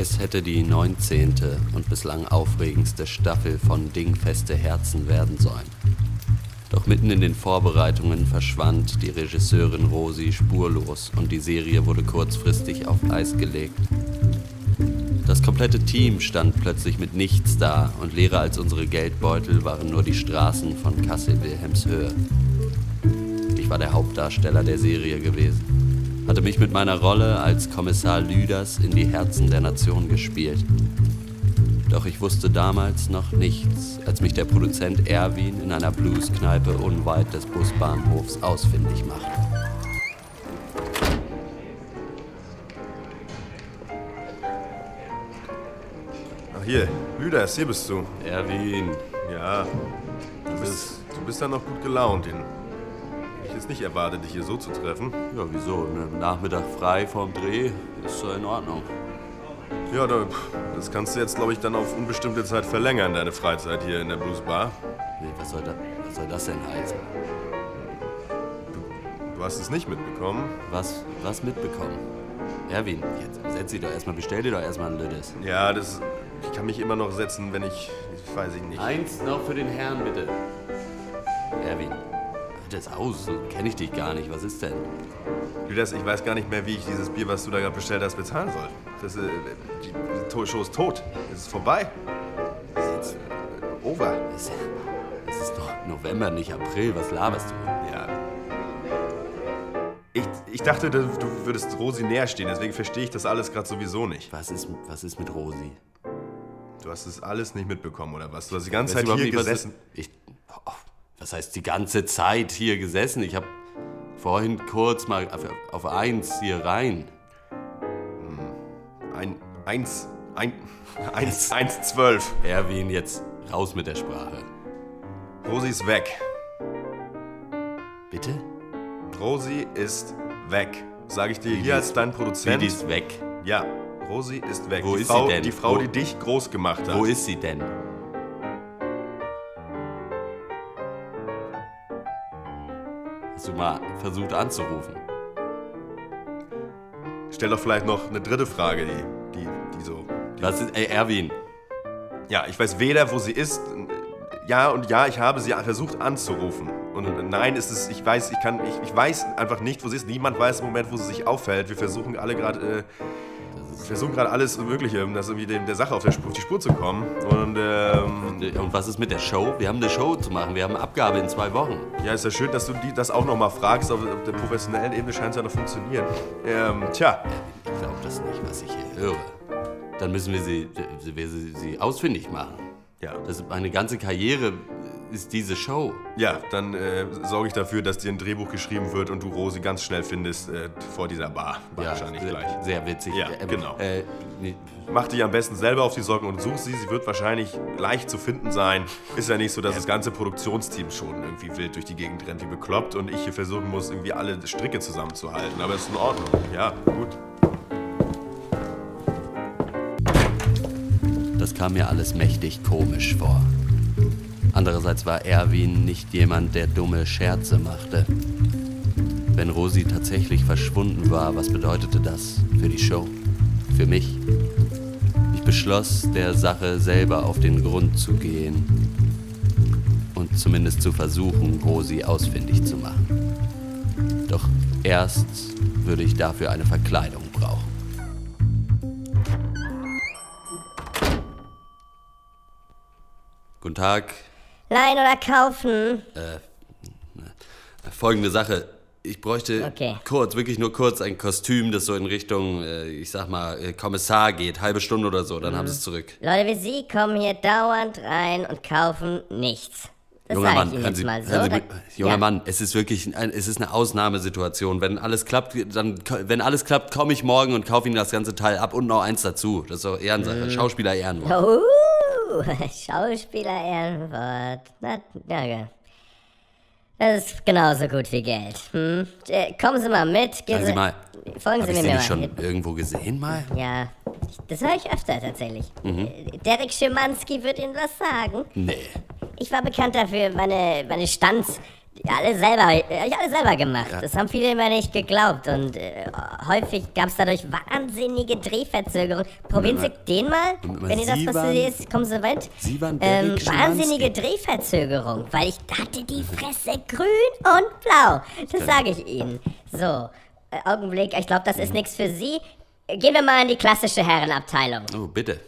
Es hätte die 19. und bislang aufregendste Staffel von Dingfeste Herzen werden sollen. Doch mitten in den Vorbereitungen verschwand die Regisseurin Rosi spurlos und die Serie wurde kurzfristig auf Eis gelegt. Das komplette Team stand plötzlich mit nichts da und leerer als unsere Geldbeutel waren nur die Straßen von Kassel-Wilhelmshöhe. Ich war der Hauptdarsteller der Serie gewesen, hatte mich mit meiner Rolle als Kommissar Lüders in die Herzen der Nation gespielt. Doch ich wusste damals noch nichts, als mich der Produzent Erwin in einer Blueskneipe unweit des Busbahnhofs ausfindig machte. Ach hier, Lüders, hier bist du. Erwin, Ja, du bist, du bist dann noch gut gelaunt. Den jetzt nicht erwartet, dich hier so zu treffen. ja wieso? Ne, Nachmittag frei vorm Dreh ist in Ordnung. Ja, da, das kannst du jetzt, glaube ich, dann auf unbestimmte Zeit verlängern, deine Freizeit hier in der Blues Bar. Nee, was soll, da, was soll das denn heißen? Du hast es nicht mitbekommen. Was, was mitbekommen? Erwin, jetzt setz dich doch erstmal, bestell dir doch erstmal ein Lüdes. Ja, das. Ich kann mich immer noch setzen, wenn ich. ich weiß ich nicht. Eins noch für den Herrn, bitte. Erwin, das aus, so kenne ich dich gar nicht. Was ist denn? Lüders, ich weiß gar nicht mehr, wie ich dieses Bier, was du da gerade bestellt hast, bezahlen soll. Das, äh, die, die Show ist tot. Es ist vorbei. Jetzt, Over. es, es ist doch November, nicht April. Was laberst du? Ja. Ich, ich dachte, du du würdest Rosi näher stehen, deswegen verstehe ich das alles gerade sowieso nicht. Was ist, was ist mit Rosi? Du hast es alles nicht mitbekommen, oder was? Du hast die ganze Zeit hier nicht, gesessen. ist- Ich, oh, was heißt die ganze Zeit hier gesessen? Ich habe vorhin kurz mal auf, auf eins hier rein. Ein, eins, ein, eins, eins, zwölf. Erwin, jetzt raus mit der Sprache. Rosi ist weg. Bitte? Rosi ist weg. Sag ich dir hier als dein Wie, Produzent. die ist weg. Ja, Rosi ist weg. Wo die ist sie Frau, denn? Die Frau, Wo- die dich groß gemacht hat. Wo ist sie denn? Du mal versucht anzurufen? Stell doch vielleicht noch eine dritte Frage, die, die, die so. Was ist, ey, Erwin, Ja, ich weiß weder, wo sie ist. Ja und ja, ich habe sie versucht anzurufen. Und nein, ist es, ich weiß, ich kann, ich, ich weiß einfach nicht, wo sie ist. Niemand weiß im Moment, wo sie sich aufhält. Wir versuchen alle gerade, äh, versuchen gerade alles Mögliche, um das irgendwie dem, der Sache auf, der Spur, auf die Spur zu kommen. Und ähm, und was ist mit der Show? Wir haben eine Show zu machen, wir haben Abgabe in zwei Wochen. ja, ist ja schön, dass du die, das auch nochmal fragst. Auf, auf der professionellen Ebene scheint es ja noch funktionieren. Ähm, tja, Ich glaube das nicht, was ich hier höre. Dann müssen wir sie, wir sie, sie ausfindig machen. ja. Das ist meine ganze Karriere ist diese Show. Ja, dann äh, sorge ich dafür, dass dir ein Drehbuch geschrieben wird und du Rosi ganz schnell findest äh, vor dieser Bar. Wahrscheinlich sehr, gleich. sehr witzig. Ja, Ähm, genau. Äh, Mach dich am besten selber auf die Socken und such sie. Sie wird wahrscheinlich leicht zu finden sein. Ist ja nicht so, dass das ganze Produktionsteam schon irgendwie wild durch die Gegend rennt wie bekloppt und ich hier versuchen muss, irgendwie alle Stricke zusammenzuhalten. Aber ist in Ordnung. Ja, gut. Das kam mir alles mächtig komisch vor. Andererseits war Erwin nicht jemand, der dumme Scherze machte. Wenn Rosi tatsächlich verschwunden war, was bedeutete das für die Show? Für mich? Ich beschloss, der Sache selber auf den Grund zu gehen und zumindest zu versuchen, Rosi ausfindig zu machen. Doch erst würde ich dafür eine Verkleidung brauchen. Guten Tag. Leihen oder kaufen? Folgende Sache. Ich bräuchte Okay. kurz, wirklich nur kurz ein Kostüm, das so in Richtung, äh, ich sag mal, äh, Kommissar geht. Halbe Stunde oder so, dann haben sie es zurück. Leute wie Sie kommen hier dauernd rein und kaufen nichts. Das Junger Mann, ich Ihnen hören jetzt Sie, mal so. Sie, mit- junger ja. Mann, es ist wirklich, ein, es ist eine Ausnahmesituation. Wenn alles klappt, dann, wenn alles klappt, komme ich morgen und kaufe Ihnen das ganze Teil ab und noch eins dazu. Das ist doch Ehrensache, Mhm. Schauspieler Ehrenwort. Uh, Schauspieler Ehrenwort. Na, ja, ja. Das ist genauso gut wie Geld. Hm? Äh, Kommen Sie mal mit. Gehen Sagen Sie mal, Folgen Sie ich mir mal. nicht schon irgendwo gesehen mal? Ja, das höre ich öfter tatsächlich. Mhm. Äh, Derek Schimanski wird Ihnen was sagen. Nee. Ich war bekannt dafür, meine, meine Stunts alle selber, ich alle selber gemacht. Das haben viele immer nicht geglaubt und äh, häufig gab es dadurch wahnsinnige Drehverzögerungen. Probieren Sie den mal, wenn ihr das ist, kommen Sie mit. Sie waren ähm. Wahnsinnige Drehverzögerung, weil ich hatte die Fresse grün und blau. Das sage ich Ihnen. So, äh, Augenblick, ich glaube, das Mhm. ist nichts für Sie. Gehen wir mal in die klassische Herrenabteilung. Oh, bitte.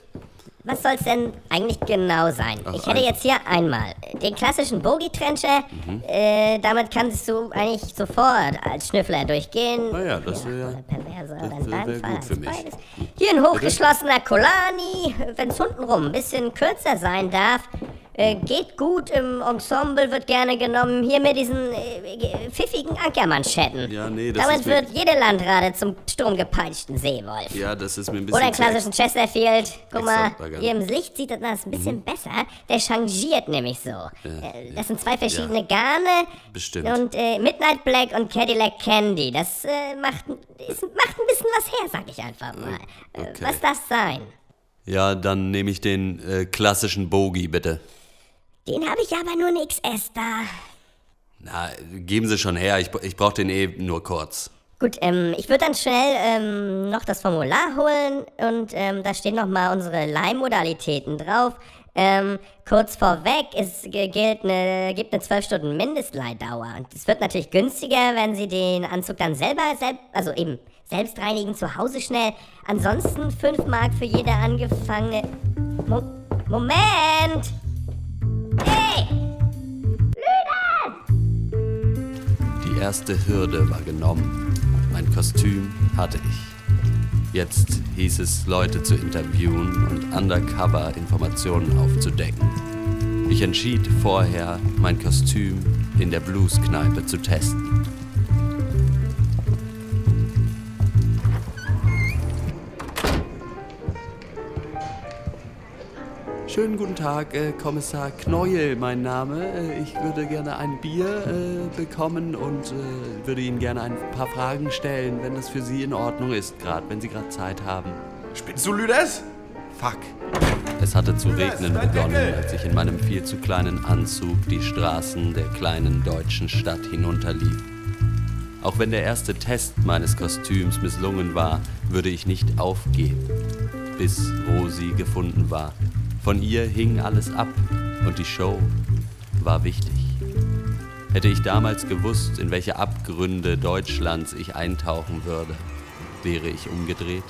Was soll's denn eigentlich genau sein? Ach, ich hätte jetzt hier einmal den klassischen Bogie-Trencher. Mhm. Äh, damit kannst du eigentlich sofort als Schnüffler durchgehen. Na ja, das wär ja- das wär Fall gut für mich. beides. Hier ein hochgeschlossener Kolani. Wenn's untenrum ein bisschen kürzer sein darf, äh, geht gut im Ensemble, wird gerne genommen. Hier mit diesen äh, pfiffigen Ankermanschetten. Ja, nee, das Damit ist wird jede Landrade zum stromgepeitschten Seewolf. Ja, das ist mir ein bisschen. Oder einen klassischen Chesterfield. Guck mal, hier im Licht sieht das ein bisschen Mhm. besser. Der changiert nämlich so. Äh, das sind zwei verschiedene Garne. Bestimmt. Und äh, Midnight Black und Cadillac Candy. Das äh, macht, es macht ein bisschen was her, sag ich einfach mal. Äh, okay. Was darf sein? Ja, dann nehme ich den äh, klassischen Bogie, bitte. Den habe ich aber nur in XS da. Na, geben Sie schon her, ich, ich brauche den eh nur kurz. Gut, ähm, ich würde dann schnell ähm, noch das Formular holen und ähm, da stehen nochmal unsere Leihmodalitäten drauf. Ähm, kurz vorweg, es gilt eine, gibt eine 12 Stunden Mindestleihdauer. Und es wird natürlich günstiger, wenn Sie den Anzug dann selber, selb, also eben selbst reinigen zu Hause schnell. Ansonsten 5 Mark für jede angefangene... Mo Moment! Die erste Hürde war genommen. Mein Kostüm hatte ich. Jetzt hieß es, Leute zu interviewen und undercover Informationen aufzudecken. Ich entschied vorher, mein Kostüm in der Blueskneipe zu testen. Schönen guten Tag, äh, Kommissar Kneuel, mein Name. Äh, ich würde gerne ein Bier äh, bekommen und äh, würde Ihnen gerne ein paar Fragen stellen, wenn das für Sie in Ordnung ist, gerade wenn Sie gerade Zeit haben. Spinnst du, Lüders? Fuck. Es hatte zu regnen begonnen, als ich in meinem viel zu kleinen Anzug die Straßen der kleinen deutschen Stadt hinunterlief. Auch wenn der erste Test meines Kostüms misslungen war, würde ich nicht aufgeben, bis Rosi gefunden war. Von ihr hing alles ab und die Show war wichtig. Hätte ich damals gewusst, in welche Abgründe Deutschlands ich eintauchen würde, wäre ich umgedreht?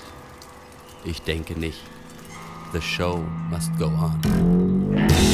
Ich denke nicht. The show must go on.